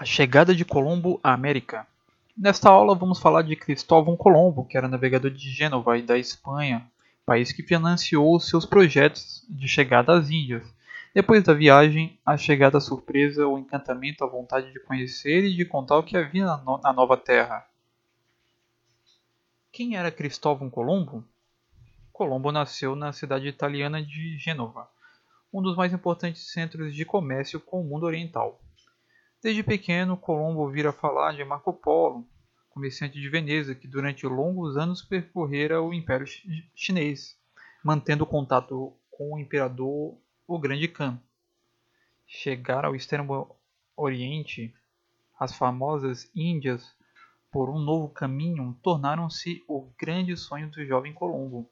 A chegada de Colombo à América. Nesta aula vamos falar de Cristóvão Colombo, que era navegador de Gênova e da Espanha, país que financiou seus projetos de chegada às Índias. Depois da viagem, a chegada surpresa, o encantamento, a vontade de conhecer e de contar o que havia na, no na nova terra. Quem era Cristóvão Colombo? Colombo nasceu na cidade italiana de Gênova, um dos mais importantes centros de comércio com o mundo oriental. Desde pequeno, Colombo ouvira falar de Marco Polo, comerciante de Veneza que durante longos anos percorrera o Império Chinês, mantendo contato com o imperador o Grande Khan. Chegar ao extremo Oriente, as famosas Índias, por um novo caminho, tornaram-se o grande sonho do jovem Colombo.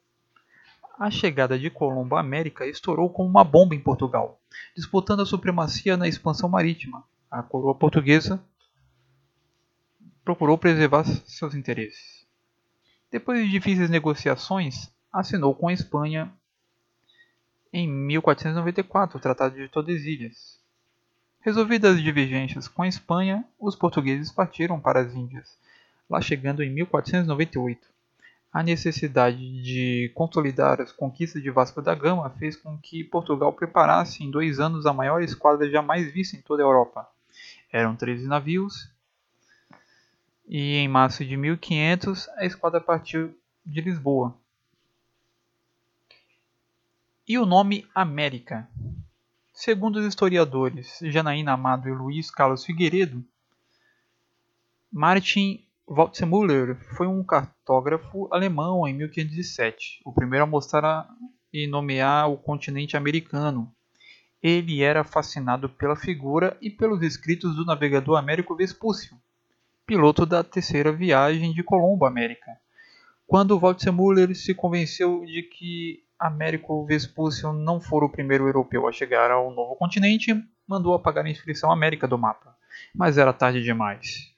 A chegada de Colombo à América estourou como uma bomba em Portugal, disputando a supremacia na expansão marítima a coroa portuguesa procurou preservar seus interesses. Depois de difíceis negociações, assinou com a Espanha em 1494 o Tratado de Tordesilhas. Resolvidas as divergências com a Espanha, os portugueses partiram para as Índias, lá chegando em 1498. A necessidade de consolidar as conquistas de Vasco da Gama fez com que Portugal preparasse em dois anos a maior esquadra jamais vista em toda a Europa. Eram 13 navios e em março de 1500 a esquadra partiu de Lisboa. E o nome América? Segundo os historiadores Janaína Amado e Luiz Carlos Figueiredo, Martin Waldseemüller foi um cartógrafo alemão em 1507, o primeiro a mostrar e nomear o continente americano, ele era fascinado pela figura e pelos escritos do navegador Américo Vespúcio, piloto da terceira viagem de Colombo à América. Quando Waldseemüller se convenceu de que Américo Vespúcio não fora o primeiro europeu a chegar ao novo continente, mandou apagar a inscrição América do mapa. Mas era tarde demais.